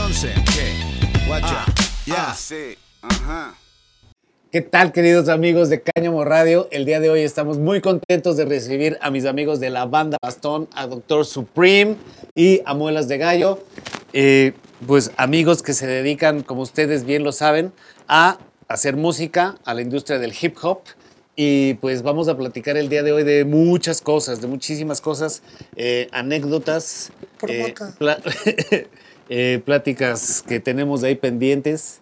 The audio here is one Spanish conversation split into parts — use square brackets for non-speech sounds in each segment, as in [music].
Ah, Ya. ah, sí. Ajá. ¿Qué tal, queridos amigos de Cáñamo Radio? El día de hoy estamos muy contentos de recibir a mis amigos de la banda Bastón, a Doctor Supreme y a Muelas de Gallo. Eh, pues amigos que se dedican, como ustedes bien lo saben, a hacer música, a la industria del hip hop. Y pues vamos a platicar el día de hoy de muchas cosas, de muchísimas cosas, eh, anécdotas, eh, pla- [laughs] eh, pláticas que tenemos de ahí pendientes.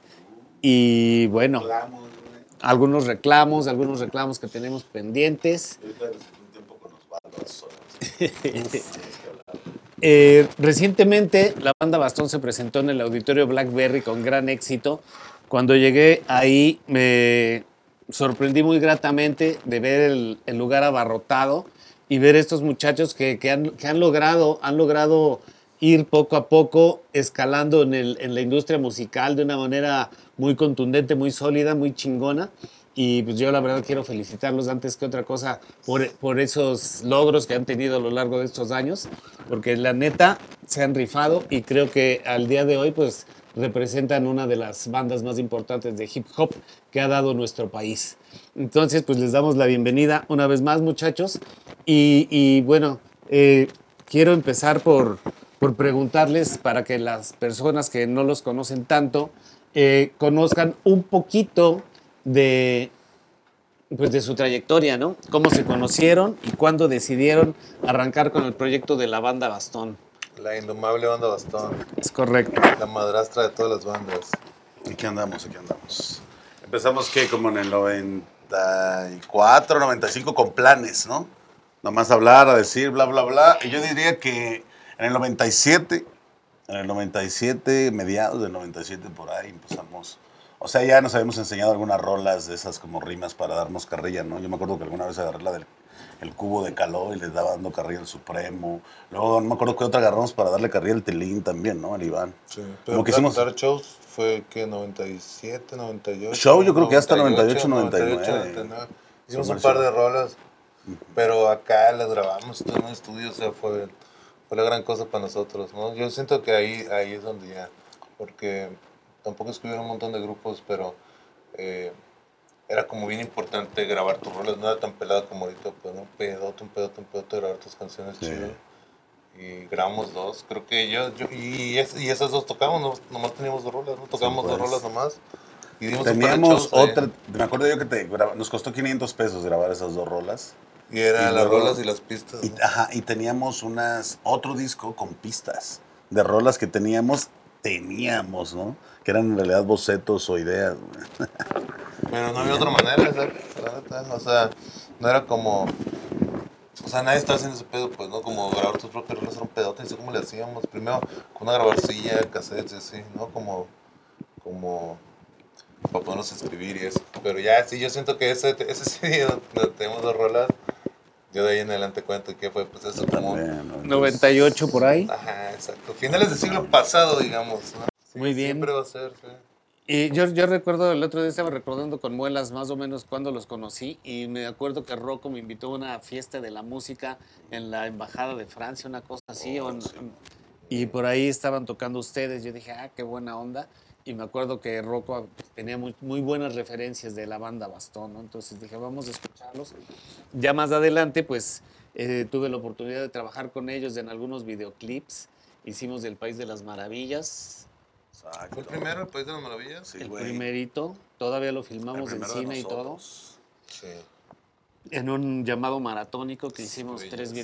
Y bueno, algunos reclamos, algunos reclamos que tenemos pendientes. [laughs] Eh, recientemente la banda Bastón se presentó en el auditorio Blackberry con gran éxito. Cuando llegué ahí me sorprendí muy gratamente de ver el, el lugar abarrotado y ver estos muchachos que, que han, que han logrado, han logrado ir poco a poco escalando en, el- en la industria musical de una manera muy contundente, muy sólida, muy chingona. Y pues yo la verdad quiero felicitarlos antes que otra cosa por, por esos logros que han tenido a lo largo de estos años, porque la neta se han rifado y creo que al día de hoy pues representan una de las bandas más importantes de hip hop que ha dado nuestro país. Entonces pues les damos la bienvenida una vez más muchachos y, y, bueno, eh, quiero empezar por, por preguntarles para que las personas que no los conocen tanto eh, conozcan un poquito de, pues de su trayectoria, ¿no? Cómo se conocieron y cuándo decidieron arrancar con el proyecto de la banda Bastón. La indomable banda Bastón, Es correcto. la madrastra de todas las bandas. Aquí andamos, aquí andamos. Empezamos que como en el 94, 95 con planes, ¿no? Nomás hablar, a decir, bla, bla, bla. Y yo diría que en el 97, en el 97, mediados del 97 por ahí empezamos. O sea, ya nos habíamos enseñado algunas rolas de esas como rimas para darnos carrilla, ¿no? Yo me acuerdo que alguna vez agarré la del el cubo de caló y les daba dando carrilla al Supremo. Luego no me acuerdo qué otra agarramos para darle carrilla al Telín también, ¿no? Al Iván. Sí. Como Pero que que hicimos- dar shows fue que 97, 98. Show, yo creo que hasta 98, 99. Hicimos un par de rolas, pero acá las grabamos todo en un estudio, o sea, fue, fue la gran cosa para nosotros, ¿no? Yo siento que ahí, ahí es donde ya, porque tampoco es que hubiera un montón de grupos, pero eh, era como bien importante grabar tus rolas, no era tan pelado como ahorita, pues, ¿no? Un pedote, un pedote, un pedote, grabar tus canciones Sí. chido. Y grabamos dos, creo que yo, yo y, es- y esas dos tocamos, no, nomás teníamos dos rolas, ¿no? Tocamos pues. dos rolas nomás. Y dimos Teníamos ahí. otra, me acuerdo yo que te nos costó 500 pesos grabar esas dos rolas. Y era Y las rolas y las pistas. Y, ¿no? ajá, y teníamos unas, otro disco con pistas de rolas que teníamos, teníamos, ¿no? Que eran en realidad bocetos o ideas. [laughs] Pero no había otra manera, ¿sabes? O sea, no era como. O sea, nadie estaba haciendo ese pedo, pues, ¿no? Como grabar tus propias rolas era un pedote, no sé cómo le hacíamos. Primero con una grabarcilla, cassettes y así, ¿no? Como. Como. Para podernos escribir y eso. Pero ya, sí, yo siento que ese, ese [laughs] sí, donde tenemos dos rolas, yo de ahí en adelante cuento que fue, pues, eso como. También, ¿no? 98 por ahí. Ajá, exacto. Finales del siglo pasado, digamos, ¿no? Sí, Muy bien. Siempre va a ser, sí. Y yo, yo recuerdo, el otro día estaba recordando con Muelas más o menos cuando los conocí y me acuerdo que Rocco me invitó a una fiesta de la música en la Embajada de Francia, una cosa así. o en- y por ahí estaban tocando ustedes. Yo dije, ah, qué buena onda. Y me acuerdo que Rocco tenía muy, muy buenas referencias de la banda Bastón, ¿no? Entonces dije, vamos a escucharlos. Ya más adelante, pues eh, tuve la oportunidad de trabajar con ellos en algunos videoclips. Hicimos El País de las Maravillas, Exacto. ¿Fue el primero, el País de las Maravillas? Sí, el güey. primerito, todavía lo filmamos en cine y todo. Sí. en un llamado maratónico que hicimos güey, tres sí.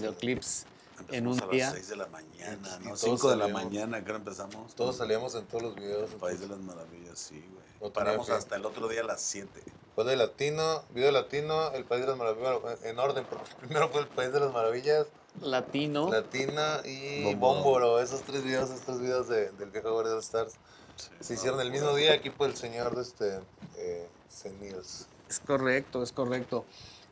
En un a día. las 6 de la mañana, ¿no? todos 5 de la mañana, que ahora empezamos. Todos salíamos en todos los videos. El País de las Maravillas, sí, güey. Paramos fin. hasta el otro día a las 7. Fue de latino, video latino, el País de las Maravillas, en orden, porque [laughs] primero fue el País de las Maravillas, Latino, Latina y Bómboro. Esos tres videos, esos tres videos de- del viejo Guardia de los Stars. Se hicieron el mismo día aquí por el señor de este, eh, Senils. es correcto, es correcto.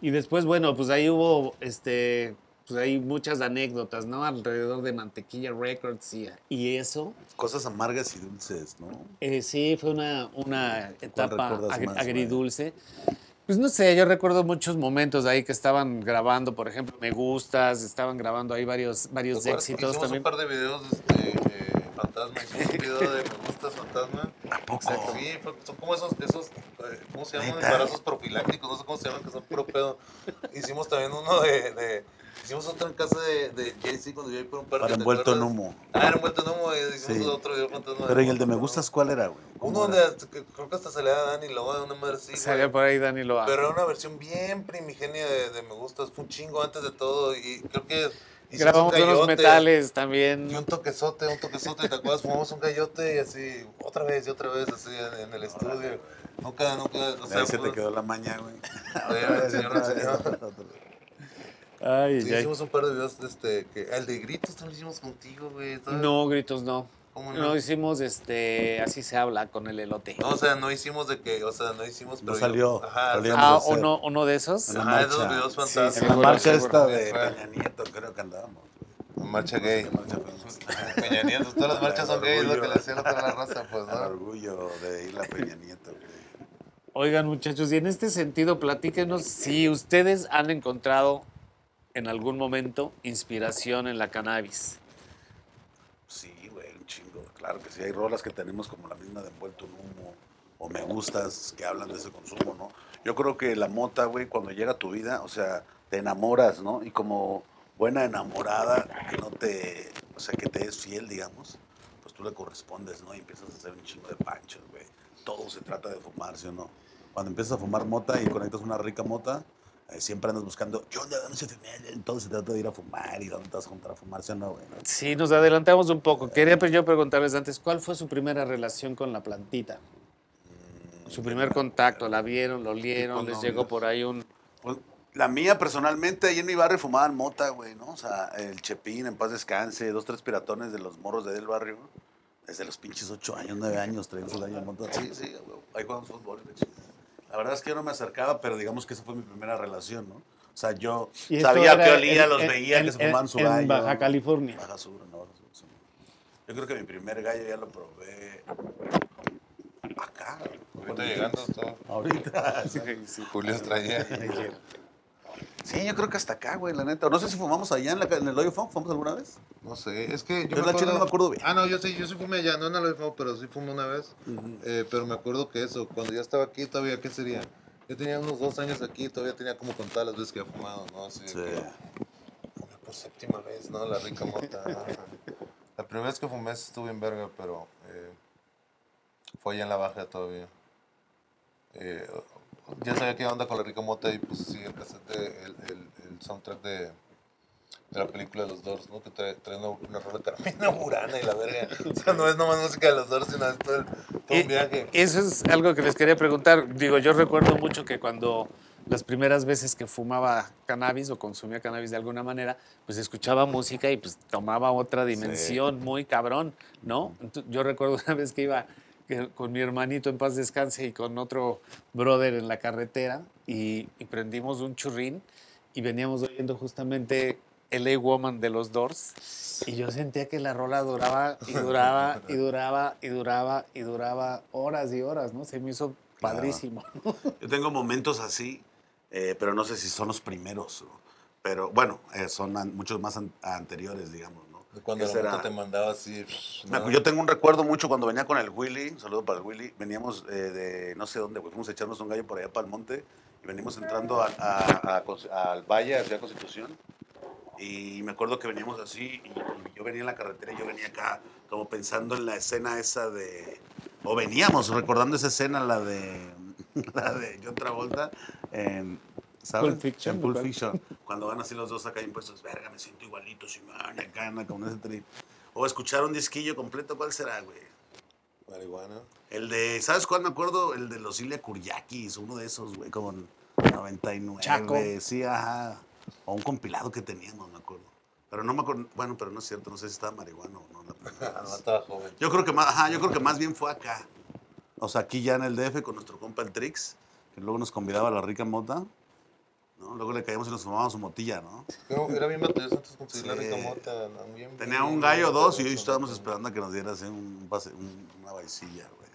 Y después, bueno, pues ahí hubo este pues hay muchas anécdotas, ¿no? Alrededor de Mantequilla Records y, y eso. Cosas amargas y dulces, ¿no? Eh, sí, fue una, una etapa más, agridulce. Pues no sé, yo recuerdo muchos momentos ahí que estaban grabando, por ejemplo, Me Gustas, estaban grabando ahí varios, varios ¿Te acuerdas que éxitos también. un par de videos este, fantasma. Hicimos un video de [laughs] Me Gustas Fantasma. ¿A poco? Exacto, Sí, fue- son como esos, esos eh, ¿cómo se llaman? Embarazos profilácticos, no sé cómo se llaman, que son puro pedo. Hicimos también uno de, de hicimos otro en casa de, de Jay-Z cuando yo iba por un parque. Para ¿te envuelto en humo. Ah, era envuelto en humo y hicimos Sí. otro video fantasma. Pero ¿y el de me en gustas cuál era, güey? ¿Cómo Uno era? donde creo que hasta se le da a Dani Loa de una madre así. Salía por ahí Dani Loa. Pero era una versión bien primigenia de, de Me Gustas, fue un chingo antes de todo y creo que hicimos Grabamos un unos metales también. Y un toquezote, un toquezote, ¿te acuerdas? Fumamos un gallote y así, otra vez y otra vez, así en, en el estudio. Nunca, nunca, o sea, Ahí se te fue- quedó la maña, güey. El señor enseñó. Ay, Sí, ay. hicimos un par de videos, este, que, el de gritos también lo hicimos contigo, güey. ¿sabes? No, gritos no. ¿Cómo No hicimos este, así se habla con el elote. No, o sea, no hicimos de que, o sea, no hicimos, No pero yo- salió, Ajá, salió. Ah, uno, uno de esos. En la Ajá, esos videos Sí, En fantásticos. la Seguro, marcha seguro. esta de Peña Nieto, creo que andábamos. Marcha gay. ¿Qué marcha fuimos? [laughs] Peña Nieto, todas las marchas son gays, lo que le hacían a toda la raza, pues, El ¿no? orgullo de ir a Peña Nieto, güey. Oigan, muchachos, y en este sentido, platíquenos si ustedes han encontrado en algún momento inspiración en la cannabis. Sí, güey, un chingo. Claro que sí, hay rolas que tenemos como la misma de envuelto en humo o me gustas que hablan de ese consumo, ¿no? Yo creo que la mota, güey, cuando llega a tu vida, o sea, te enamoras, ¿no? Y como buena enamorada, que no te, o sea, que te es fiel, digamos, pues tú le correspondes, ¿no? Y empiezas a hacer un chingo de panchos, güey. Todo se trata de fumar, ¿sí o no? Cuando empiezas a fumar mota y conectas una rica mota, siempre andas buscando, ¿qué onda? ¿Dónde se fuma? Todo se trata de ir a fumar y dónde te vas a juntar a fumar, ¿sí o no, güey? Sí, nos adelantamos un poco. Quería pues, yo preguntarles antes, ¿cuál fue su primera relación con la plantita? Su primer contacto, ¿la vieron, lo olieron, les llegó por ahí un... Pues, la mía, personalmente, ahí en mi barrio fumaban mota, güey, ¿no? O sea, el Chepín, en paz descanse, dos, tres piratones de los morros de del barrio. Desde los pinches ocho años, nueve años, traían su daño mota. Sí, sí, güey. Ahí jugamos fútbol, hecho. La verdad es que yo no me acercaba, pero digamos que esa fue mi primera relación, ¿no? O sea, yo sabía que olía, en- los en- veía, en- que se fumaban su en gallo. Baja California. Baja Sur, no, Baja Sur, sí. Yo creo que mi primer gallo ya lo probé acá. Ahorita llegando, todo. Ahorita. [laughs] sí. Julio traía. Sí, yo creo que hasta acá, güey, la neta. No sé si fumamos allá en, la, en el hoyo funk, ¿fumamos alguna vez? No sé, es que yo Yo la chile no me acuerdo bien. Ah, no, yo sí, yo sí fumé allá, no en el fumo, pero sí fumé una vez. Eh, pero me acuerdo que eso, cuando ya estaba aquí, todavía, ¿qué sería? Yo tenía unos dos años aquí, todavía tenía como contadas las veces que había fumado, ¿no? Así Sí. fumé por séptima vez, ¿no? La rica mota. [laughs] la primera vez que fumé estuve en verga, pero eh, fue allá en la baja todavía. Eh, ya sabía qué onda con la rica mota y pues sí, el cassette, de- el, el, el soundtrack de, de la película de los Doors, ¿no? Que trae, trae una, una rola Carmina Burana y la verga. O sea, no es nomás música de los Doors, sino es todo, el- todo Y- un viaje. Eso es algo que les quería preguntar. Digo, yo recuerdo mucho que cuando las primeras veces que fumaba cannabis o consumía cannabis de alguna manera, pues escuchaba música y pues tomaba otra dimensión muy cabrón, ¿no? Yo recuerdo [laughs] una vez que iba con mi hermanito en paz descanse y con otro brother en la carretera y, y prendimos un churrín y veníamos oyendo justamente LA Woman de los Doors y yo sentía que la rola duraba y duraba y duraba y duraba y duraba horas y horas, ¿no? Se me hizo padrísimo. Yo tengo momentos así, eh, pero no sé si son los primeros. Pero bueno, eh, son muchos más an- anteriores, digamos. Cuando la moto te mandaba así. Me acu- Yo tengo un recuerdo mucho cuando venía con el Willy, un saludo para el Willy, veníamos eh, de no sé dónde, güey, fuimos a echarnos un gallo por allá para el monte y venimos entrando a- a- a Cons- al valle, hacia Constitución. Y me acuerdo que veníamos así y, y yo venía en la carretera y yo venía acá como pensando en la escena esa de... O veníamos recordando esa escena, la de, [laughs] la de John Travolta en... ¿Sabes? Pulp Fiction, En Pulp. Fiction. [laughs] Cuando van así los dos acá impuestos, verga, me siento igualito, Simón, anda con ese trip. O escuchar un disquillo completo, ¿cuál será, güey? Marihuana. El de, ¿sabes cuál me acuerdo? El de los Ilia Kuryakis, uno de esos, güey, como en 99. Chaco. Sí, ajá. O un compilado que teníamos, me acuerdo. Pero no me acuerdo, bueno, pero no es cierto, no sé si estaba marihuana o no. la [laughs] primera no, estaba joven. Yo creo que más, ajá, yo creo que más bien fue acá. O sea, aquí ya en el DF con nuestro compa el Trix, que luego nos convidaba a la rica mota. ¿No? Luego le caíamos y nos fumábamos su motilla, ¿no? Pero Era bien batalloso antes conseguir la Sí. rica mota. ¿no? Bien- Tenía bien- un gallo dos y hoy estábamos esperando a que nos diera así un, pase- un- una vaicilla, güey.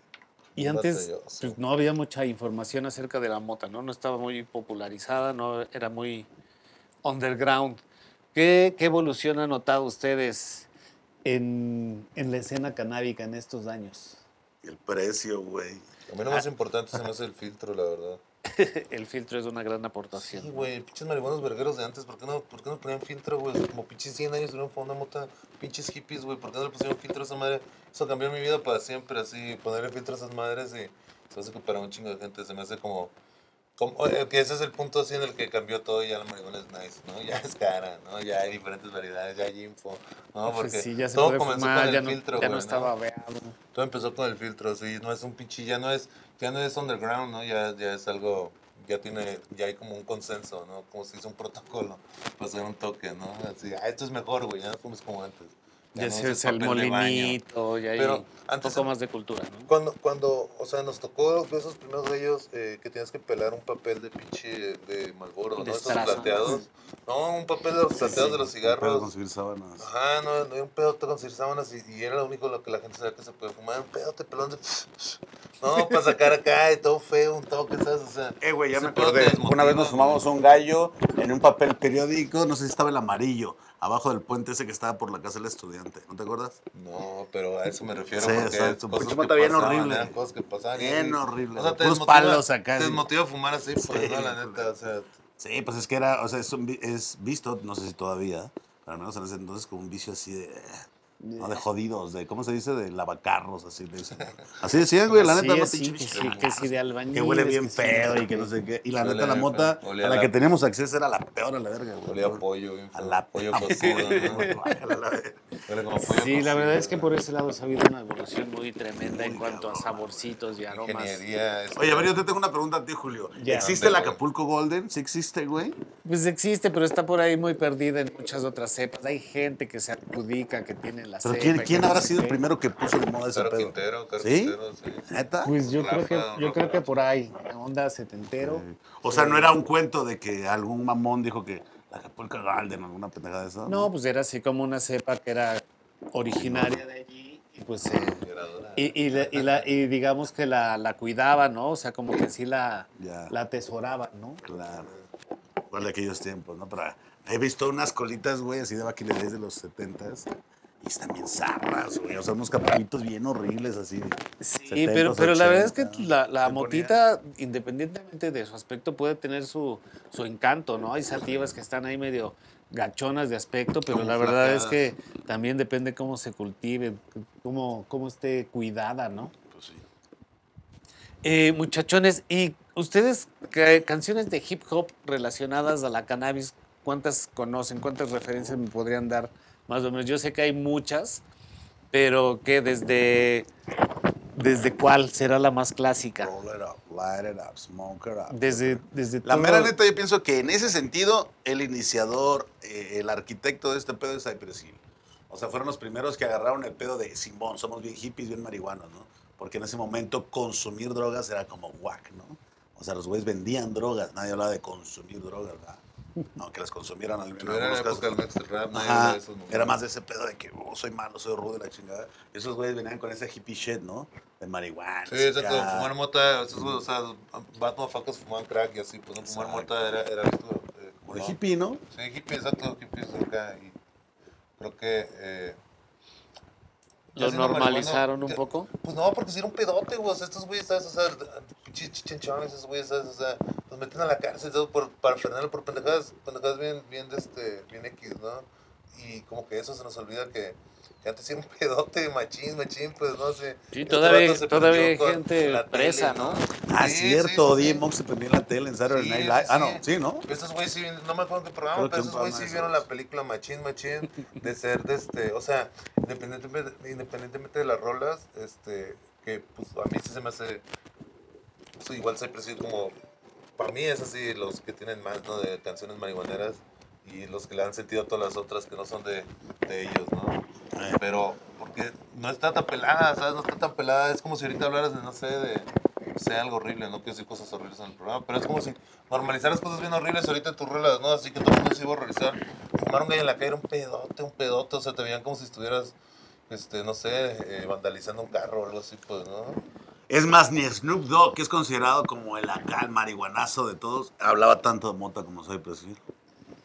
Y antes Batalloso. pues, no había mucha información acerca de la mota, ¿no? No estaba muy popularizada, no era muy underground. ¿Qué, qué evolución han notado ustedes en, en la escena canábica en estos años? El precio, güey. A mí lo más importante se me hace el filtro, la verdad. [laughs] El filtro es una gran Sí, aportación. güey, pinches marihuanos vergueros de antes, ¿por qué no, por qué no ponían filtro, güey? Como pinches 100 años tuvieron fumando mota, pinches hippies, güey, ¿por qué no le pusieron filtro a esa madre? Eso cambió mi vida para siempre, así, ponerle filtro a esas madres y se hace que para un chingo de gente se me hace como... como que ese es el punto así en el que cambió todo y ya la marihuana es nice, ¿no? Ya es cara, ¿no? Ya hay diferentes variedades, ya hay info, ¿no? Pues Porque sí, ya se todo comenzó fumar, con el no, filtro, ya no estaba veado. todo empezó con el filtro, sí, no es un pinche, ya no es, ya no es underground, ¿no? Ya, ya es algo, ya tiene, ya hay como un consenso, ¿no? Como si hizo un protocolo para hacer un toque, ¿no? Así, ah, esto es mejor, güey, ya no fumes como antes. Ya no se usa el molinito, ya hay Pero un poco más de cultura, ¿no? Cuando, cuando, o sea, nos tocó de esos primeros gallos eh, que tienes que pelar un papel de pinche de Malboro, ¿no? De Esos plateados. No, un papel de los plateados de los cigarros. conseguir sábanas. Ajá, no, no, un pedote con sábanas y, y era lo único lo que la gente sabía que se puede fumar. Un pedote pelón de. [laughs] No, para sacar acá y todo feo, un toque, ¿sabes? O sea. Eh, güey, ya me acordé. Una vez nos fumamos un gallo en un papel periódico, no sé si estaba el amarillo, abajo del puente ese que estaba por la casa del estudiante. ¿No te acuerdas? No, pero a eso me refiero. Sí, porque exacto. cosas que mota bien pasaban, horrible. eran cosas que pasaban. y- Bien horrible, O sea, güey. te Puros desmotiva, palos acá, Te desmotiva a fumar así, pues, Sí, no, la güey. neta. O sea, Sí, pues es que era, o sea, es, un vi- es visto, no sé si todavía, pero al menos en ese entonces como un vicio así de, no, de jodidos, de, ¿cómo se dice? De lavacarros, así de eso. Así decían, güey, la Sí, neta, no así, pinche sí, que sí, de albañil. que huele bien que sí, feo sí. y que no sé qué. Y la neta, la mota a la la- que teníamos acceso era la peor a la verga, güey. olía a pollo, bien A la pollo [laughs] cocido, [laughs] como pollo Sí, la verdad es que por ese lado ha habido una evolución muy tremenda en cuanto a saborcitos y aromas. Este, Oye, a ver, yo te tengo una pregunta a ti, Julio. Ya. ¿Existe el. Acapulco Golden? ¿Sí existe, güey? Pues existe, pero está por ahí muy perdida en muchas otras cepas. Hay gente que se adjudica que tiene la Pero cepa. ¿quién, quién no habrá sido el primero que puso de moda ese pedo? Quintero, Caro ¿Sí? Quintero, sí. ¿Neta? Pues yo creo que Rafa, yo creo que por ahí, onda setentero. O sea, no era un cuento de que algún mamón dijo que la Acapulco Golden o alguna pendejada de eso. No, pues era así como una cepa que era originaria de allí y pues eh, y, y, la- y la- y digamos que la, la cuidaba, ¿no? O sea, como que sí la, Ya. la atesoraba, ¿no? Claro. Igual de aquellos tiempos, ¿no? Pero he visto unas colitas, güey, así de vaquiles de los 70s. Y están bien zarras, güey. O sea, unos capulitos bien horribles, así. Sí, 70s, pero, pero la verdad es que 80s. la, la Se ponía- motita, independientemente de su aspecto, puede tener su, su encanto, ¿no? Hay sativas que están ahí medio gachonas de aspecto, pero Como la verdad es que también depende cómo se cultive, cómo, cómo esté cuidada, ¿no? Pues sí. Eh, muchachones, ¿y ustedes qué canciones de hip hop relacionadas a la cannabis, cuántas conocen? ¿Cuántas referencias me podrían dar más o menos? Yo sé que hay muchas, pero que desde, desde cuál será la más clásica? Roll it up, light it up, smoke it up. Desde, desde La todo- mera neta, yo pienso que en ese sentido, el iniciador, eh, el arquitecto de este pedo es Cypress Hill. O sea, fueron los primeros que agarraron el pedo de Simón, somos bien hippies, bien marihuanos, ¿no? Porque en ese momento consumir drogas era como guac, ¿no? O sea, los güeyes vendían drogas, nadie hablaba de consumir drogas, ¿verdad? [laughs] Aunque las consumieran al Pero era la algunos época del casos. Max Rap, nadie Ajá, habla de esos momentos. era más de ese pedo de que oh, soy malo, soy rudo, la chingada. Y esos güeyes venían con ese hippie shit, ¿no? De marihuana. Sí, exacto, fumar mota, esos güeyes, o sea, bad motherfuckers fumaban crack y así, pues no fumar mota era, era esto. eh, Como de ¿no? hippie, ¿no? Sí, hippie, exacto, hippies acá. Y creo que. Eh, ¿Lo normalizaron un poco? Pues no, porque si era un pedote, güey. O sea, estos güeyes, ¿sabes? O sea, esos güeyes, ¿sabes? O sea, los meten a la cárcel, ¿sabes? Por, para frenarlo por pendejadas, pendejadas bien, bien, este, bien X, ¿no? Y como que eso se nos olvida que, que antes era un [laughs] pedote, machín, machín, pues, no sé. Sí, Este todavía- se todavía prendió hay gente la presa, ¿no? Ah, Sí, cierto, sí, sí, se prendió en la tele en Saturday Sí, Night sí, Live. Ah, no, sí, ¿no? Estos güeyes sí, no me acuerdo qué programa, Creo pero un esos güeyes sí vieron la película Machín Machín de ser de este, o sea, independientemente, independientemente de las rolas, este, que pues a mí sí se me hace, pues, igual se percibe como, para mí es así, los que tienen más, ¿no? De canciones marihuaneras y los que le han sentido todas las otras que no son de, de ellos, ¿no? Eh. Pero, porque no está tan pelada, ¿sabes? No está tan pelada, es como si ahorita hablaras de, no sé, de, sea algo horrible, no quiero decir cosas horribles en el programa, pero es como si normalizaras cosas bien horribles ahorita en tus rolas, ¿no? Así que todo el mundo se iba a horrorizar. Fumar un gallo en la calle era un pedote, un pedote, o sea, te veían como si estuvieras, este, no sé, eh, vandalizando un carro o algo así, pues, ¿no? Es más, ni Snoop Dogg, que es considerado como el acá, el marihuanazo de todos, hablaba tanto de mota como soy Hill.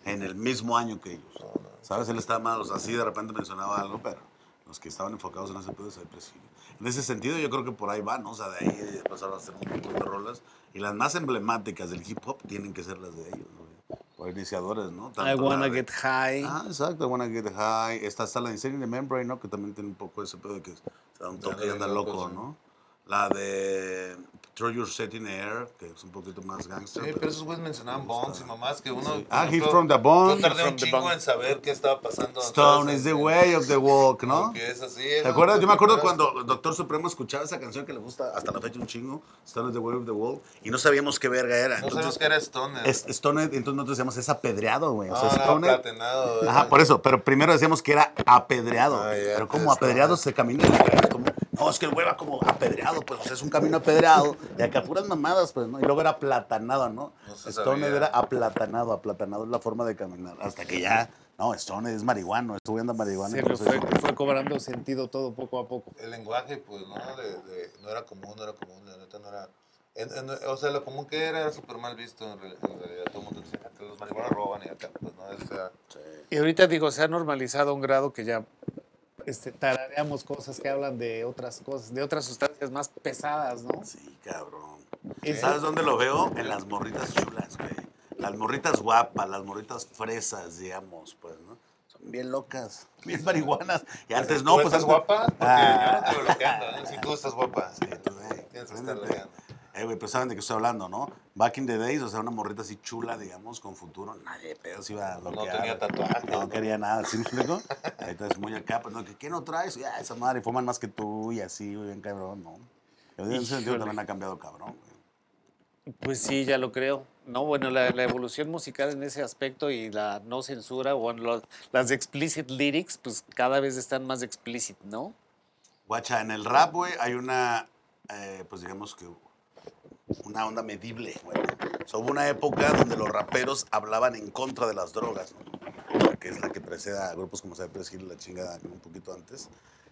En el mismo año que ellos. ¿Sabes? Él estaba mal, o sea, así de repente mencionaba algo, pero los que estaban enfocados en ese pedo de Cypress Hill. En ese sentido, yo creo que por ahí va, ¿no? O sea, de ahí pasaron a hacer un montón de rolas. Y las más emblemáticas del hip hop tienen que ser las de ellos, ¿no? Por iniciadores, ¿no? I wanna get high. Ah, exacto, I wanna get high. Está hasta la Insane in the Membrane, ¿no? Que también tiene un poco ese pedo de que se da un toque y anda loco, ¿no? La de Throw Your Set in Air, que es un poquito más gangster. Sí, pero, esos güeyes mencionaban Bones y mamás que uno. Ah, Hit from the Bone. Yo tardé un chingo en saber qué estaba pasando. Stone is the way of the walk, ¿no? Que es así. ¿Te acuerdas? Yo me acuerdo cuando Doctor Supremo escuchaba esa canción que le gusta hasta la fecha un chingo, Stone is the way of the walk, y no sabíamos qué verga era. No sabíamos que era Stone. Es, Stone, entonces nosotros decíamos es apedreado, güey. O sea, ah, Stone. Ajá, por eso, pero primero decíamos que era apedreado. Ah, pero como apedreado se camina en la calle, como no, es que el güey va como apedreado, pues, o sea, es un camino apedreado, y acá puras mamadas, pues, ¿no? Y luego era aplatanado, ¿no? no Stone era aplatanado, aplatanado es la forma de caminar, hasta que ya, no, Stone es marihuano, estuve anda marihuana. Sí, fue, fue, cobrando sentido todo poco a poco. El lenguaje, pues, ¿no? De, no era común, no era común, de neta no era... o sea, lo común que era era súper mal visto en realidad. Todo el mundo decía que los marihuanos roban y acá, pues, ¿no? O sea, Y ahorita digo, se ha normalizado a un grado que ya este, tarareamos cosas que hablan de otras cosas, de otras sustancias más pesadas, ¿no? Sí, cabrón. ¿Sabes dónde lo veo? En las morritas chulas, güey. Las morritas guapas, las morritas fresas, digamos, pues, ¿no? Son bien locas, bien marihuanas. Y antes no, pues. ¿Estás guapa? Porque ah. yo no te lo que ¿eh? Si tú estás guapa. Sí, tú, Tienes que estar eh, güey, pero saben de qué estoy hablando, ¿no? Back in the days, o sea, una morrita así chula, digamos, con futuro. Nadie pedos iba a bloquear. No tenía tatuaje. No, quería nada, ¿sí me explico? [laughs] Entonces, muy acá, pues, no, ¿qué no traes? Ya, esa madre, fuman más que tú y así, güey, bien cabrón, ¿no? En ese sentido también ha cambiado cabrón, güey. Pues sí, ya lo creo. No, bueno, la, evolución musical en ese aspecto y la no censura, o bueno, las explicit lyrics, pues cada vez están más explicit, ¿no? Guacha, en el rap, güey, hay una, eh, pues digamos que una onda medible. hubo una época donde los raperos hablaban en contra de las drogas, que es la que precede a grupos como Cypress Hill, la chingada un poquito antes,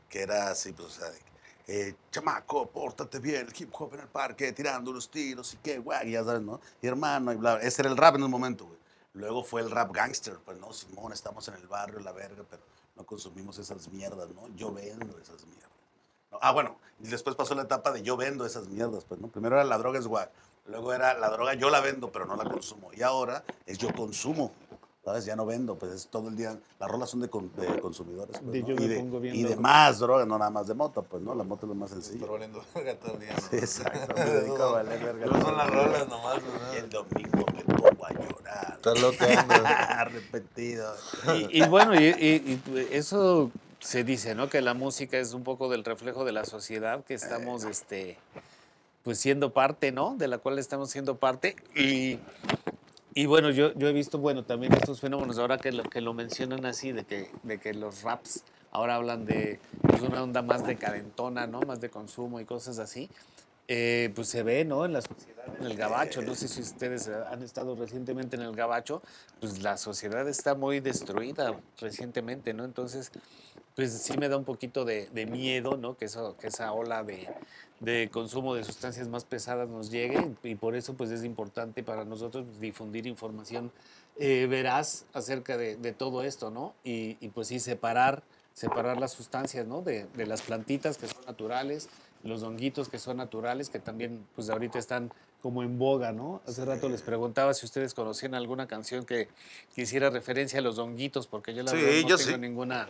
que era así, pues, o sea, eh, chamaco, pórtate bien, el hip hop en el parque, tirando los tiros y qué, güey, ya sabes, ¿no? Y hermano, y bla, ese era el rap en un momento, güey. Luego fue el rap gangster, pues, no, Simón, estamos en el barrio, la verga, pero no consumimos esas mierdas, ¿no? Yo vendo esas mierdas. Ah, bueno, y después pasó la etapa de yo vendo esas mierdas, pues, ¿no? Primero era la droga es guay, luego era la droga yo la vendo, pero no la consumo. Y ahora es yo consumo, ¿sabes? Ya no vendo, pues es todo el día, las rolas son de, consumidores. Pues, y, de, y de más droga, no nada más de moto, pues, ¿no? La moto es lo más sencillo. Estoy valiendo verga todo el día. Sí, exacto, me [laughs] dedico a valer verga. No son las rolas nomás, ¿no? Y el domingo me pongo a llorar. Estás loco, [laughs] Arrepentido. Y, y bueno, y eso se dice, ¿no? Que la música es un poco del reflejo de la sociedad que estamos, este, pues siendo parte, ¿no? De la cual estamos siendo parte. Y, y bueno, yo, yo he visto, bueno, también estos fenómenos, ahora que lo, que lo mencionan así, de que, de que los raps ahora hablan de pues, una onda más decadentona, ¿no? Más de consumo y cosas así. Eh, pues se ve, ¿no? En la sociedad, en el gabacho, no sé si ustedes han estado recientemente en el gabacho, pues la sociedad está muy destruida recientemente, ¿no? Entonces, pues sí me da un poquito de, miedo, ¿no? Que, eso, que esa ola de, consumo de sustancias más pesadas nos llegue y por eso pues es importante para nosotros difundir información eh, veraz acerca de, todo esto, ¿no? Y, pues sí, separar, separar las sustancias, ¿no? De, de las plantitas que son naturales, los honguitos que son naturales, que también pues ahorita están como en boga, ¿no? Hace rato les preguntaba si ustedes conocían alguna canción que, hiciera referencia a los honguitos, porque yo la verdad no tengo ninguna...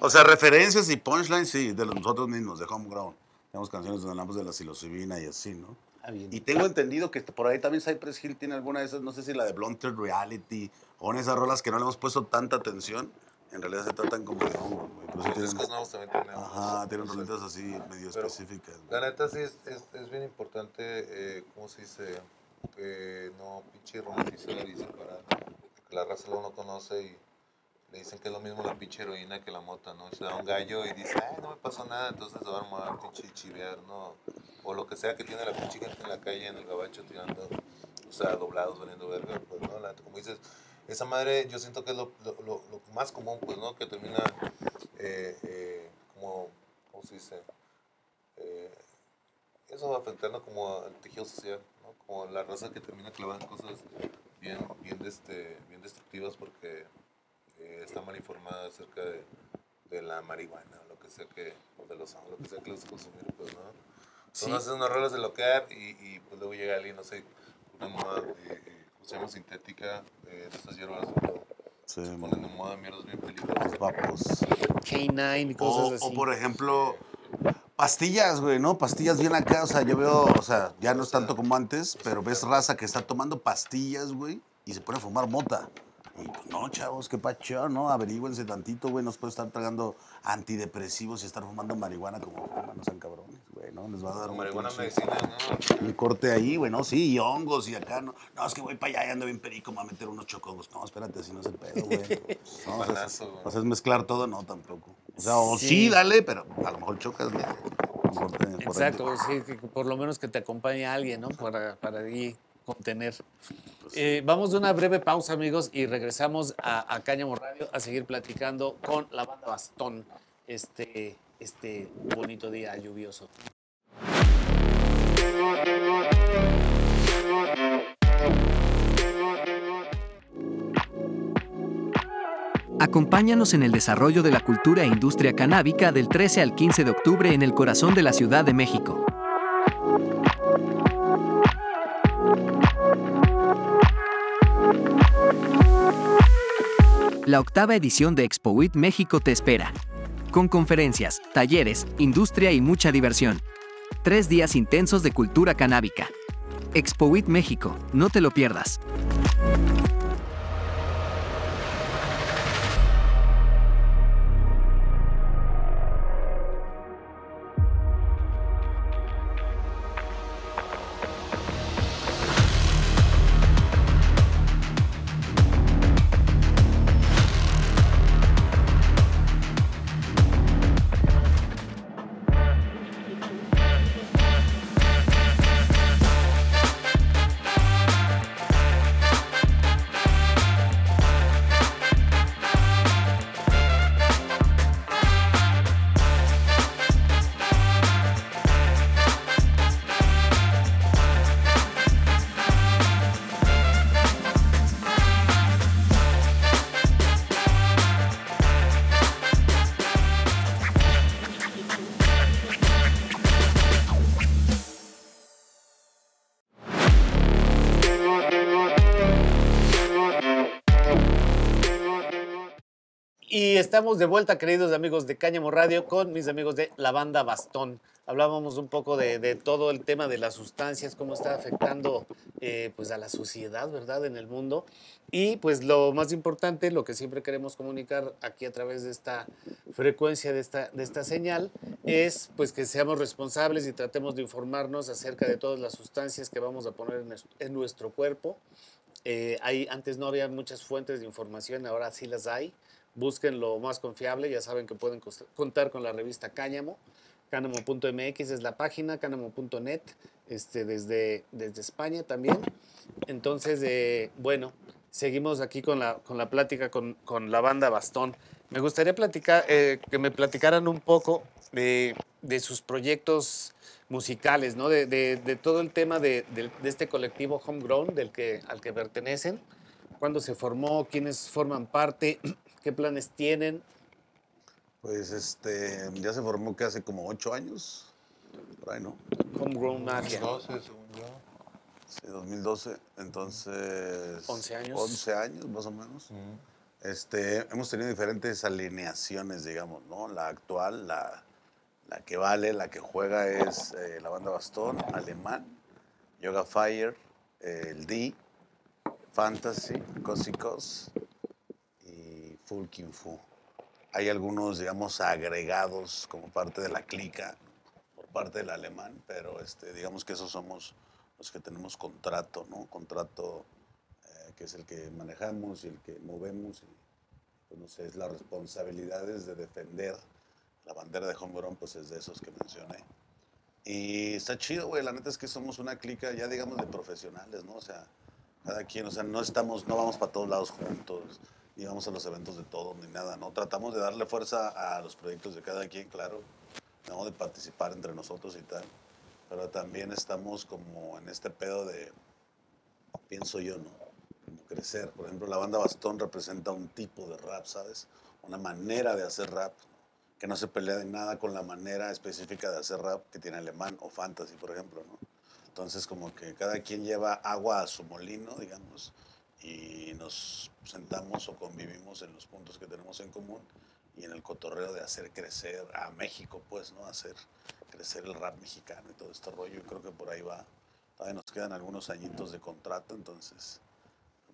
O sea, referencias y punchlines, sí, de nosotros mismos, de Homegrown. Tenemos canciones donde hablamos de la psilocibina y así, ¿no? Ah, y tengo entendido que por ahí también Cypress Hill tiene alguna de esas, no sé si la de Blunted Reality o en esas rolas que no le hemos puesto tanta atención, en realidad se tratan como de hongo, güey. Los discos nuevos también tienen. Ajá, tienen roletas así medio específicas. La neta sí es, es, es bien importante, eh, ¿cómo se dice? Que no pinche romantizar y separar. Porque la raza lo no conoce y le dicen que es lo mismo la pinche heroína que la mota, ¿no? Se da un gallo y dice, ay, no me pasó nada, entonces se va a armar pinche chivear, ¿no? O lo que sea que tiene la pinche gente en la calle, en el gabacho, tirando, o sea, doblados, valiendo verga, pues, ¿no? La- como dices, esa madre yo siento que es lo, lo, lo- lo más común, pues, ¿no? Que termina eh, eh, como, ¿cómo se dice? Eh, eso afectando como al tejido social, ¿no? Como la raza que termina clavando cosas bien, bien, este, bien destructivas porque eh, está mal informada acerca de, de la marihuana o lo que sea que, o de los lo que sea que les consumir, pues, ¿no? Sí. Entonces hacen unas rolas de loquear y, y pues luego llega alguien, no sé, una moda, eh, eh, ¿cómo se llama? Sintética, eh, de estas hierbas. Sí, se ponen de moda mierdas bien peligrosas. los papos. K9 y O, cosas así. o, por ejemplo, pastillas, güey, ¿no? Pastillas bien acá, o sea, yo veo, o sea, ya no es tanto como antes, pero ves raza que está tomando pastillas, güey, y se pone a fumar mota. Y pues, no, chavos, qué pacho, ¿no? Averígüense tantito, güey, nos puede estar tragando antidepresivos y estar fumando marihuana como fuman, no sean cabrones, güey, ¿no? Les va a dar un, marihuana pinche- medicina, ¿no? un corte ahí, güey, ¿no? Sí, y hongos y acá, ¿no? No, es que voy para allá y ando bien perico, me voy a meter unos chocongos. No, espérate, así no es el pedo, güey. No, [laughs] o sea, Balazo, güey. o sea, es mezclar todo, no, tampoco. O sea, o sí, Sí. dale, pero a lo mejor chocas, güey. Un corte por Exacto, sí, que por lo menos que te acompañe alguien, ¿no? Para, para ahí contener. Pues Eh, vamos de una breve pausa, amigos, y regresamos a, a Cáñamo Radio a seguir platicando con la banda Bastón este, este bonito día lluvioso. Acompáñanos en el desarrollo de la cultura e industria canábica del 13 al 15 de octubre en el corazón de la Ciudad de México. La octava edición de Expo WIT México te espera. Con conferencias, talleres, industria y mucha diversión. Tres días intensos de cultura canábica. Expo WIT México, no te lo pierdas. Y estamos de vuelta, queridos amigos de Cáñamo Radio, con mis amigos de la banda Bastón. Hablábamos un poco de, de todo el tema de las sustancias, cómo está afectando eh, pues a la sociedad, ¿verdad?, en el mundo. Y pues lo más importante, lo que siempre queremos comunicar aquí a través de esta frecuencia, de esta, de esta señal, es pues que seamos responsables y tratemos de informarnos acerca de todas las sustancias que vamos a poner en, en nuestro cuerpo. Eh, hay, antes no había muchas fuentes de información, ahora sí las hay. Busquen lo más confiable, ya saben que pueden contar con la revista Cáñamo. Cánamo.mx es la página, cánamo.net, este, desde, desde España también. Entonces, eh, bueno, seguimos aquí con la, con la plática con, con la banda Bastón. Me gustaría platicar, eh, que me platicaran un poco de, de sus proyectos musicales, ¿no? De, de- todo el tema de este colectivo Homegrown del que, al que pertenecen. ¿Cuándo se formó? ¿Quiénes forman parte? ¿Qué planes tienen? Pues este, ya se formó que hace como ocho años, por ahí, ¿no? Homegrown Mafia. 12, según yo. Sí, 2012, entonces... 11 años. 11 años, más o menos. Este, hemos tenido diferentes alineaciones, digamos, ¿no? La actual, la, la que vale, la que juega es eh, la banda Bastón, Alemán, Yoga Fire, eh, el D, Fantasy, Cosicos King Fu. Hay algunos, digamos, agregados como parte de la clica por parte del alemán, pero este, digamos que esos somos los que tenemos contrato, ¿no? Contrato eh, que es el que manejamos y el que movemos y pues no sé, es las responsabilidades de defender la bandera de Homegrown, pues es de esos que mencioné. Y está chido, güey, la neta es que somos una clica ya digamos de profesionales, ¿no? O sea, cada quien, o sea, no estamos, no vamos para todos lados juntos, ni vamos a los eventos de todos, ni nada, ¿no? Tratamos de darle fuerza a los proyectos de cada quien, claro, ¿no? De participar entre nosotros y tal, pero también estamos como en este pedo de, pienso yo, ¿no? Como crecer. Por ejemplo, la banda Bastón representa un tipo de rap, ¿sabes? Una manera de hacer rap que no se pelea de nada con la manera específica de hacer rap que tiene Alemán o Fantasy, por ejemplo, ¿no? Entonces, como que cada quien lleva agua a su molino, digamos, y nos sentamos o convivimos en los puntos que tenemos en común y en el cotorreo de hacer crecer a México, pues, ¿no? Hacer crecer el rap mexicano y todo este rollo. Y creo que por ahí va. Todavía nos quedan algunos añitos de contrato, entonces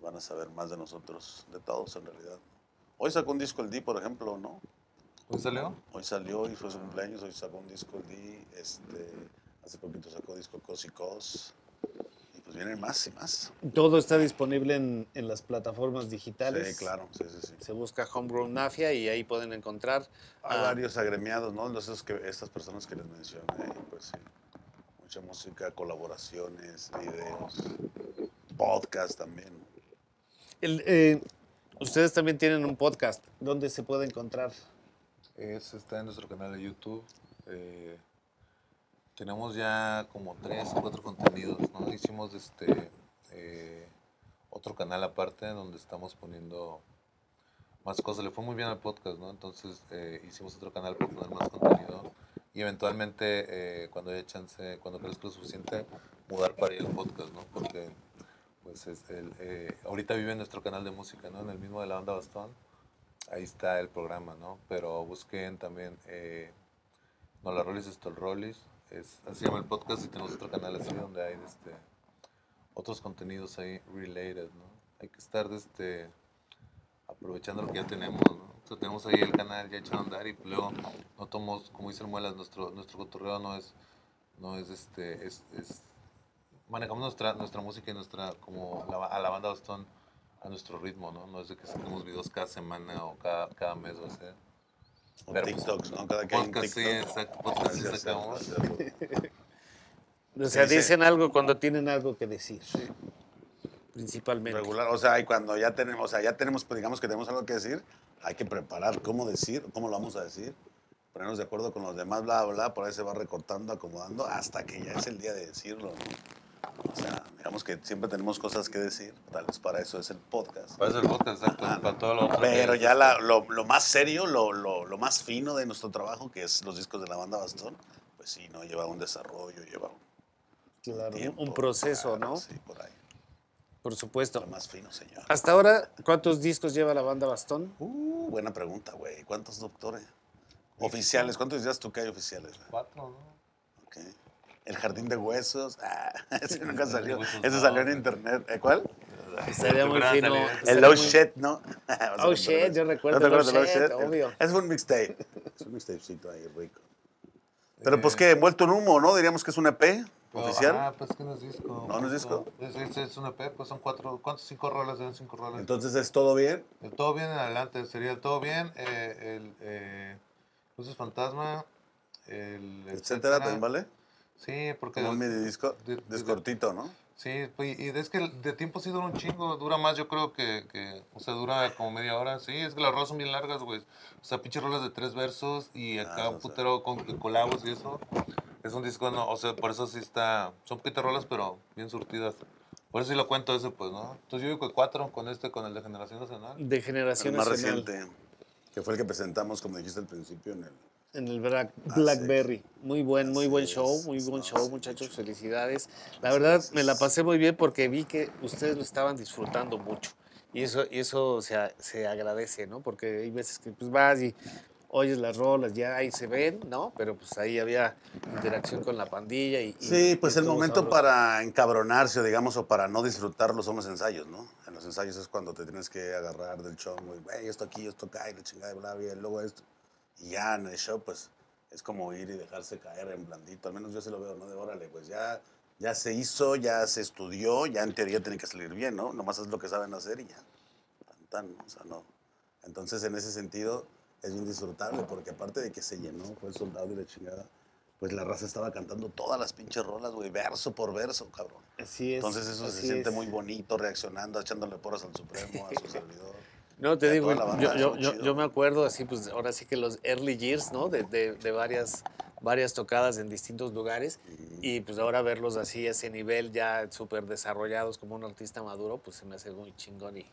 van a saber más de nosotros, de todos en realidad. Hoy sacó un disco el D, por ejemplo, ¿no? ¿Hoy salió? Hoy salió y fue su cumpleaños, hoy sacó un disco el D, este, hace poquito sacó disco Cos y Cos. Pues vienen más y más. Todo está disponible en, en las plataformas digitales. Sí, claro, sí, sí, sí. Se busca Homegrown Mafia y ahí pueden encontrar. Hay a- varios agremiados, ¿no? Los, esos que, estas personas que les mencioné, pues sí. Mucha música, colaboraciones, videos, podcast también. el, eh, ustedes también tienen un podcast. ¿Dónde se puede encontrar? Es, está en nuestro canal de YouTube. eh, tenemos ya como tres o cuatro contenidos, ¿no? Hicimos este eh, otro canal aparte donde estamos poniendo más cosas. Le fue muy bien al podcast, ¿no? Entonces eh, hicimos otro canal para poner más contenido y eventualmente eh, cuando haya chance, cuando crezca lo suficiente, mudar para ahí el podcast, ¿no? Porque pues es el, eh, ahorita vive nuestro canal de música, ¿no? En el mismo de la banda Bastón ahí está el programa, ¿no? Pero busquen también eh, No la Rollis, esto el Rollis, es, así llama el podcast y tenemos otro canal así donde hay este, otros contenidos ahí related, ¿no? Hay que estar este, aprovechando lo que ya tenemos, ¿no? Tenemos ahí el canal ya echado a andar y luego no tomamos, como dice el Muelas, nuestro, nuestro cotorreo no es, no es este, es, es- manejamos nuestra, nuestra música y nuestra, como a la banda Bastón a nuestro ritmo, ¿no? No es de que saquemos videos cada semana o cada, cada mes o sea. O Pero, pues, TikToks, ¿no? Cada que hay un Podcast, sí, TikTok. exacto, podcast sí hacerlo. O sea, Sí, sí. dicen algo cuando tienen algo que decir. Principalmente. Regular, o sea, y cuando ya tenemos, o sea, ya tenemos, pues, digamos que tenemos algo que decir, hay que preparar cómo decir, cómo lo vamos a decir, ponernos de acuerdo con los demás, bla, bla, bla, por ahí se va recortando, acomodando, hasta que ya es el día de decirlo, ¿no? O sea, digamos que siempre tenemos cosas que decir, tal vez para eso es el podcast. Para eso el podcast, exacto, Ajá. para todo lo otro. Pero ya la- lo, lo más serio, lo, lo, lo más fino de nuestro trabajo, que es los discos de la banda Bastón, pues sí, ¿no? Lleva un desarrollo, lleva un Claro, tiempo. un proceso, claro, ¿no? Sí, por ahí. Por supuesto. Lo más fino, señor. Hasta ahora, ¿cuántos discos lleva la banda Bastón? Uh, buena pregunta, güey. ¿Cuántos doctores? Oficiales, ¿cuántos días tú que hay oficiales? Cuatro, ¿no? Ok. El jardín de huesos. Ah, [laughs] ese nunca salió. Ese salió en internet. ¿Eh, ¿Cuál? Muy fino. El Low muy- [laughs] Shit, ¿no? Oh, shit, yo recuerdo ¿No te el acuerdas Low Shit? obvio. Es un mixtape. Es un mixtapecito ahí rico. Pero pues Eh, que envuelto en humo, ¿no? Diríamos que es un EP pero, oficial. Ah, pues que no es disco. No, no es disco. Es, es, es un EP, pues son cuatro, ¿cuántos? Cinco rolas, eran cinco rolas. Entonces es todo bien. El todo bien en adelante, sería el todo bien, eh, el eh, Luces Fantasma, el Etcétera, ¿también vale? Sí, porque... Un mini disco. de- de- Es cortito, ¿no? Sí, pues, y es que el- de tiempo sí dura un chingo, dura más yo creo que, que o sea, dura como media hora, sí, es que las rolas son bien largas, güey. O sea, pinches rolas de tres versos y acá Ah, un sea. putero con colabos y eso. Es un disco, no, o sea, por eso sí está, son poquitas rolas, pero bien surtidas. Por eso sí lo cuento ese, pues, ¿no? Entonces yo digo que cuatro con este, con el de Generación Nacional. De El generación más nacional. reciente. Que fue el que presentamos, como dijiste al principio, en el. En el Black, Blackberry. Muy buen, muy buen show, muy buen show, muchachos. Felicidades. La verdad, me la pasé muy bien porque vi que ustedes lo estaban disfrutando mucho. Y eso, y eso se, se agradece, ¿no? Porque hay veces que pues vas y oyes las rolas, ya ahí se ven, ¿no? Pero pues ahí había interacción con la pandilla y... y- Sí, pues y el momento sabroso. para encabronarse, digamos, o para no disfrutarlo son los ensayos, ¿no? En los ensayos es cuando te tienes que agarrar del chongo y, güey, esto aquí, esto acá, y la chingada, y bla, bla, y luego esto. Y ya en el show, pues, es como ir y dejarse caer en blandito. Al menos yo se lo veo, ¿no? De órale, pues ya, ya se hizo, ya se estudió, ya en teoría tiene que salir bien, ¿no? Nomás es lo que saben hacer y ya. Tan, tan, ¿no? O sea, no, Entonces, en ese sentido, es bien disfrutable, porque aparte de que se llenó, fue soldado y la chingada, pues la raza estaba cantando todas las pinches rolas, güey, verso por verso, cabrón. Así es. Entonces eso se siente es. muy bonito, reaccionando, echándole porras al Supremo, a su [laughs] servidor. No, te digo, yo, yo, yo, yo me acuerdo así, pues ahora sí que los early years, ¿no? De, de, de varias, varias tocadas en distintos lugares y pues ahora verlos así ese nivel ya súper desarrollados como un artista maduro, pues se me hace muy chingón y,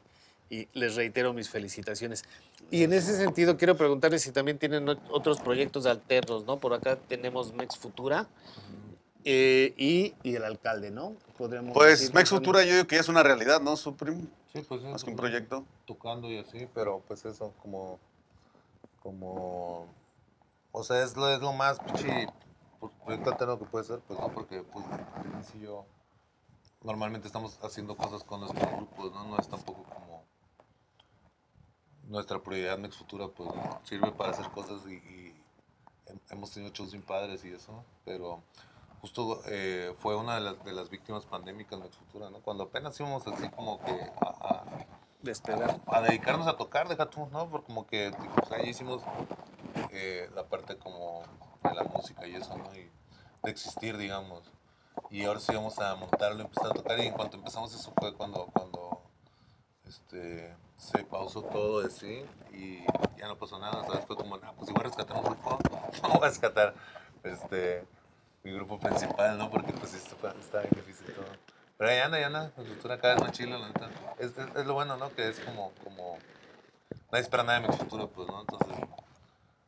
y les reitero mis felicitaciones. Y en ese sentido quiero preguntarles si también tienen ot- otros proyectos alternos, ¿no? Por acá tenemos Mex Futura eh, y, y el alcalde, ¿no? Podríamos Pues Mex Futura yo digo que ya es una realidad, ¿no, Supreme? Sí, pues sí, Más que un proyecto. Tocando y así, pero pues eso, como. Como. O sea, es lo, es lo más pichi. pues, proyecto alterno que puede ser, pues no, porque pues al inicio normalmente estamos haciendo cosas con nuestros grupos, ¿no? No es tampoco como nuestra prioridad Mex Futura, pues ¿no? sirve para hacer cosas y, y hem- hemos tenido shows sin padres y eso, pero justo eh, fue una de las, de las víctimas pandémicas Mex Futura, ¿no? Cuando apenas íbamos así como que a- a, despegar. a dedicarnos a tocar, deja tú, ¿no? Porque como que pues, ahí hicimos eh, la parte como de la música y eso, ¿no? Y de existir, digamos. Y ahora sí vamos a montarlo, empezar a tocar y en cuanto empezamos eso fue cuando, cuando este, se pausó todo así y ya no pasó nada, ¿sabes? Fue como, ah, pues si voy a rescatar un grupo, [laughs] no voy a rescatar este, mi grupo principal, ¿no? Porque pues sí está, bien difícil todo. Pero ya anda, ya anda, la cultura cada vez más chila, la neta. Es, es, es lo bueno, ¿no? Que es como, como, nadie espera nada de mi futuro, pues, ¿no? Entonces,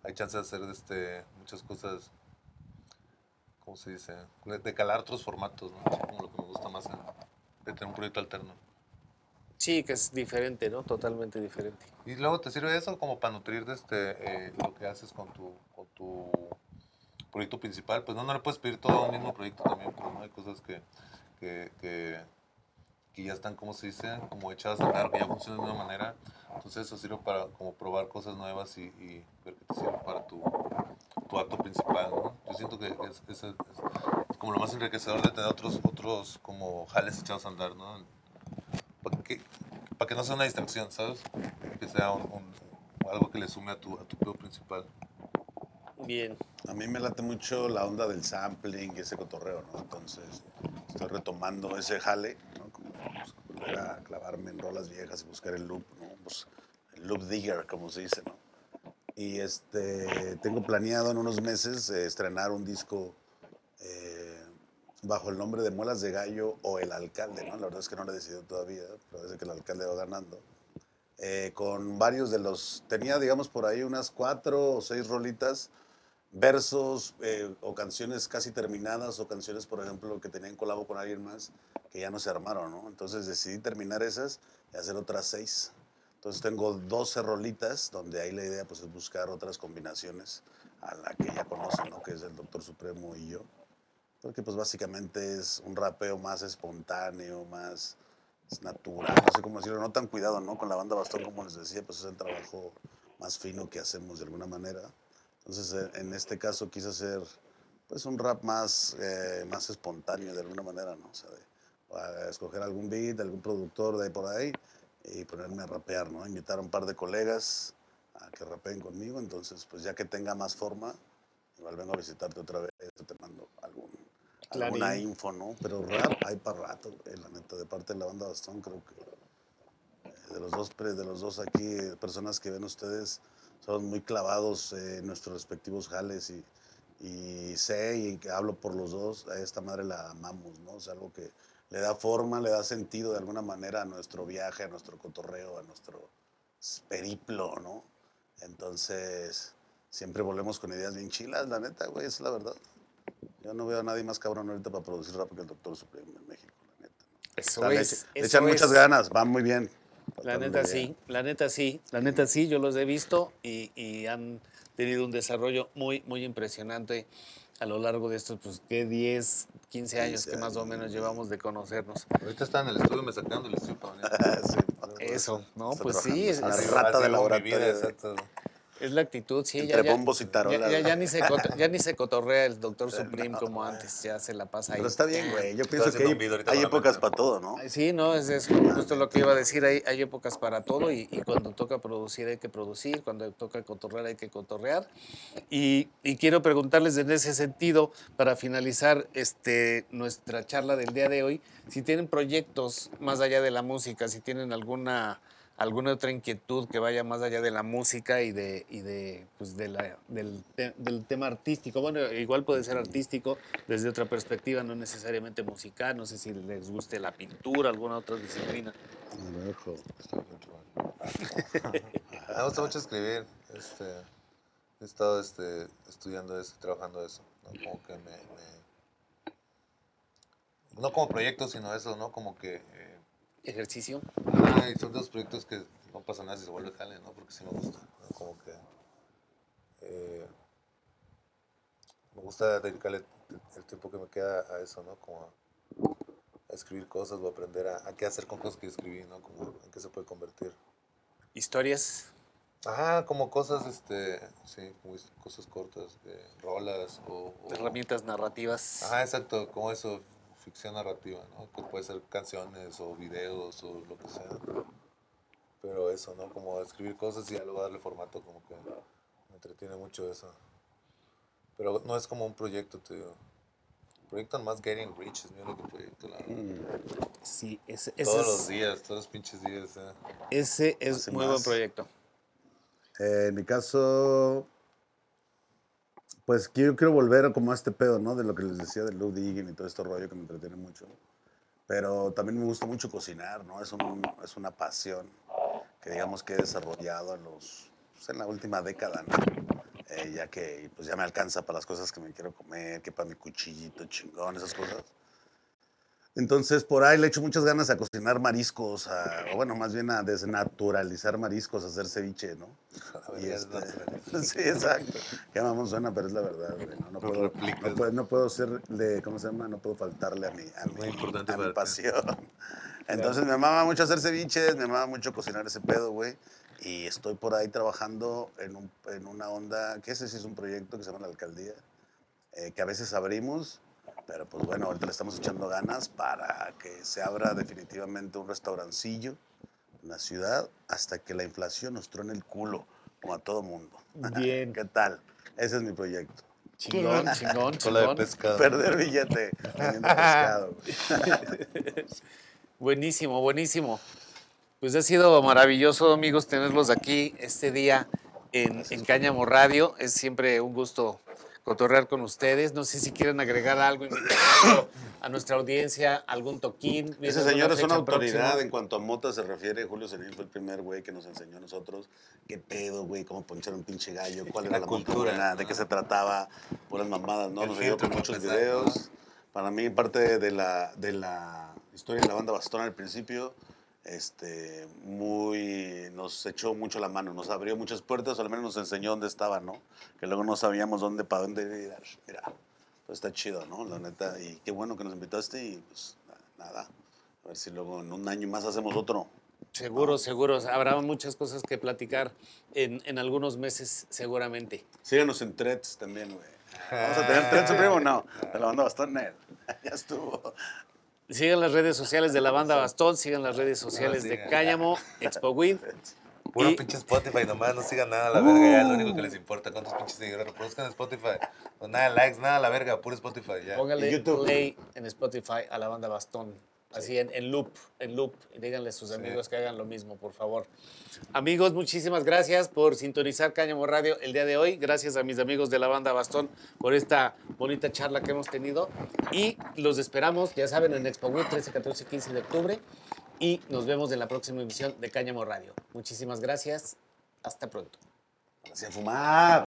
hay chance de hacer este, muchas cosas, ¿cómo se dice? De, calar otros formatos, ¿no? Como lo que me gusta más, eh, de tener un proyecto alterno. Sí, que es diferente, ¿no? Totalmente diferente. Y luego te sirve eso como para nutrir este, eh, lo que haces con tu, con tu proyecto principal. Pues no, no le puedes pedir todo a un mismo proyecto también, pero no hay cosas que, que, que, que ya están, como se dice, como echadas a andar, que ya funcionan de una manera. Entonces eso sirve para como probar cosas nuevas y, y ver qué te sirve para tu, tu acto principal, ¿no? Yo siento que es, es- como lo más enriquecedor de tener otros, otros como jales echados a andar, ¿no? Para que, para que no sea una distracción, ¿sabes? Que sea un, algo que le sume a tu, a tu principal. Bien. A mí me late mucho la onda del sampling y ese cotorreo, ¿no? Entonces, estoy retomando ese jale, ¿no? Como pues, volver a clavarme en rolas viejas y buscar el loop, ¿no? Pues, el loop digger, como se dice, ¿no? Y este, tengo planeado en unos meses eh, estrenar un disco eh, bajo el nombre de Muelas de Gallo o El Alcalde, ¿no? La verdad es que no lo he decidido todavía, pero parece que el alcalde va ganando. Eh, con varios de los, tenía digamos por ahí unas cuatro o seis rolitas versos eh, o canciones casi terminadas o canciones, por ejemplo, que tenían colabo con alguien más que ya no se armaron, ¿no? Entonces decidí terminar esas y hacer otras seis. Entonces tengo 12 rolitas donde ahí la idea pues es buscar otras combinaciones a la que ya conocen, ¿no? Que es el Doctor Supremo y yo. Porque pues básicamente es un rapeo más espontáneo, más natural, no sé cómo decirlo, no tan cuidado, ¿no? Con la banda Bastón, como les decía, pues es el trabajo más fino que hacemos de alguna manera. Entonces, eh, en este caso quise hacer pues un rap más, eh, más espontáneo de alguna manera, ¿no? O sea, de, a escoger algún beat, algún productor de ahí por ahí y ponerme a rapear, ¿no? Invitar a un par de colegas a que rapeen conmigo, entonces pues ya que tenga más forma, igual vengo a visitarte otra vez, te mando algún, alguna info, ¿no? Pero rap hay para rato, güey, la neta, de parte de la banda Bastón creo que eh, de los dos, de los dos aquí, eh, personas que ven ustedes, son muy clavados eh, en nuestros respectivos jales y, y sé y hablo por los dos, a esta madre la amamos, ¿no? Es algo que le da forma, le da sentido de alguna manera a nuestro viaje, a nuestro cotorreo, a nuestro periplo, ¿no? Entonces, siempre volvemos con ideas bien chilas, la neta, güey, es la verdad. Yo no veo a nadie más cabrón ahorita para producir rap que el Doctor Supremo en México, la neta. Eso O sea, le es. le eso echan muchas ganas, van muy bien. La neta sí, la neta sí, la neta sí, yo los he visto y, y han tenido un desarrollo muy, muy impresionante a lo largo de estos, pues, ¿qué? 10, 15 años 15 que más o menos llevamos de conocernos. Ahorita está en el estudio, me sacando el estudio. [laughs] Sí, Eso, ¿no? pues sí, es, es- rata de laboratorio. vida, exacto. Es la actitud, sí. Entre bombos y tarolas. Ya, ya, ni se ya ni se cotorrea el doctor [laughs] Supreme como antes, ya se la pasa ahí. Pero está bien, güey. Yo pienso que hay, épocas para todo, ¿no? Sí, no, es, es justo lo que iba a decir. Hay, hay épocas para todo y, y cuando toca producir hay que producir, cuando toca cotorrear hay que cotorrear. Y, y quiero preguntarles en ese sentido, para finalizar este, nuestra charla del día de hoy, si tienen proyectos más allá de la música, si tienen alguna, alguna otra inquietud que vaya más allá de la música y, de, y de, pues de la, del, te- del tema artístico. Bueno, igual puede ser artístico desde otra perspectiva, no necesariamente musical. No sé si les guste la pintura, alguna otra disciplina. [laughs] Me gusta mucho escribir. Este, he estado este, estudiando eso, trabajando eso. ¿no? Como que me, me- No como proyecto, sino eso, ¿no? Como que... eh, Ejercicio. Ay, son dos proyectos que no pasa nada si se vuelve jale, ¿no? Porque sí me gusta, ¿no? Como que... eh, me gusta dedicarle el- tiempo que me queda a eso, ¿no? Como a, escribir cosas o aprender a, a qué hacer con cosas que escribí, ¿no? Como en qué se puede convertir. Historias. Ajá, como cosas, este, sí, como cosas cortas, de rolas o... o- Herramientas narrativas. Ajá, exacto, como eso, ficción narrativa, ¿no? Que puede ser canciones o videos o lo que sea. Pero eso, ¿no? Como escribir cosas y ya luego darle formato, como que me entretiene mucho eso. Pero no es como un proyecto, te digo. El proyecto más Getting Rich es mi único proyecto, la verdad. Sí, ese, ese Todos es, los días, todos los pinches días. ¿eh? ese es Hace muy más. buen proyecto. Eh, en mi caso, pues quiero, quiero volver como a este pedo, ¿no? De lo que les decía del low digging y todo este rollo que me entretiene mucho. Pero también me gusta mucho cocinar, ¿no? Es, un- es una pasión que digamos que he desarrollado en, los, pues, en la última década, ¿no? Eh, ya que pues ya me alcanza para las cosas que me quiero comer, que para mi cuchillito chingón, esas cosas. Entonces, por ahí le echo muchas ganas a cocinar mariscos, a- o bueno, más bien a desnaturalizar mariscos, a hacer ceviche, ¿no? [laughs] Y este- [laughs] sí, exacto. Qué mamón suena, pero es la verdad, güey. No, no puedo, no, puedo, no puedo serle, ¿cómo se llama? No puedo faltarle a mi, a muy mi, importante a mi pasión. [laughs] Entonces me mama mucho hacer ceviches, me mama mucho cocinar ese pedo, güey. Y estoy por ahí trabajando en, un- en una onda, que ese sí es un proyecto que se llama La Alcaldía, eh, que a veces abrimos, pero pues bueno, ahorita le estamos echando ganas para que se abra definitivamente un restaurancillo en la ciudad hasta que la inflación nos truene el culo, como a todo mundo. Bien. [laughs] ¿Qué tal? Ese es mi proyecto. Chingón, chingón, Cola de chingón. pescado. Perder billete vendiendo pescado. [laughs] Buenísimo, buenísimo. Pues ha sido maravilloso, amigos, tenerlos aquí este día en, en Cáñamo Radio. Es siempre un gusto cotorrear con ustedes. No sé si quieren agregar algo a nuestra audiencia, algún toquín. Ese señor es una autoridad próxima. en cuanto a mota se refiere. Julio Senil fue el primer güey que nos enseñó a nosotros qué pedo, güey, cómo ponchar un pinche gallo, cuál era La la, cultura, de ¿no? qué se trataba, puras mamadas, ¿no? El Nos ayudó con muchos empezar, videos. Para mí, parte de la, de la historia de la banda Bastón al principio, este, muy, nos echó mucho la mano, nos abrió muchas puertas, o al menos nos enseñó dónde estaba, ¿no? Que luego no sabíamos dónde, para dónde ir. Mira, pues está chido, ¿no? La neta, y qué bueno que nos invitaste y pues na- nada. A ver si luego en un año más hacemos otro. Seguro, seguro. Habrá muchas cosas que platicar en, en algunos meses, seguramente. Síganos en threads también, güey. ¿Vamos a [laughs] tener threads primo o no? De la banda Bastón, Nel. [laughs] Ya estuvo. Sigan las redes sociales de la banda Bastón, sigan las redes sociales de sigan. Cáñamo, Expo Win. Puro Y- pinche Spotify nomás, no sigan nada a la verga, ya es lo único que les importa. ¿Cuántos pinches seguidores reproduzcan en Spotify? No, nada de likes, nada a la verga, puro Spotify, ya. Póngale YouTube. play en Spotify a la banda Bastón. Así en, en loop, en loop. Díganle a sus amigos que hagan lo mismo, por favor. Amigos, muchísimas gracias por sintonizar Cáñamo Radio el día de hoy. Gracias a mis amigos de la banda Bastón por esta bonita charla que hemos tenido. Y los esperamos, ya saben, en Expo Week 13, 14 y 15 de octubre. Y nos vemos en la próxima emisión de Cáñamo Radio. Muchísimas gracias. Hasta pronto. Hacía fumar.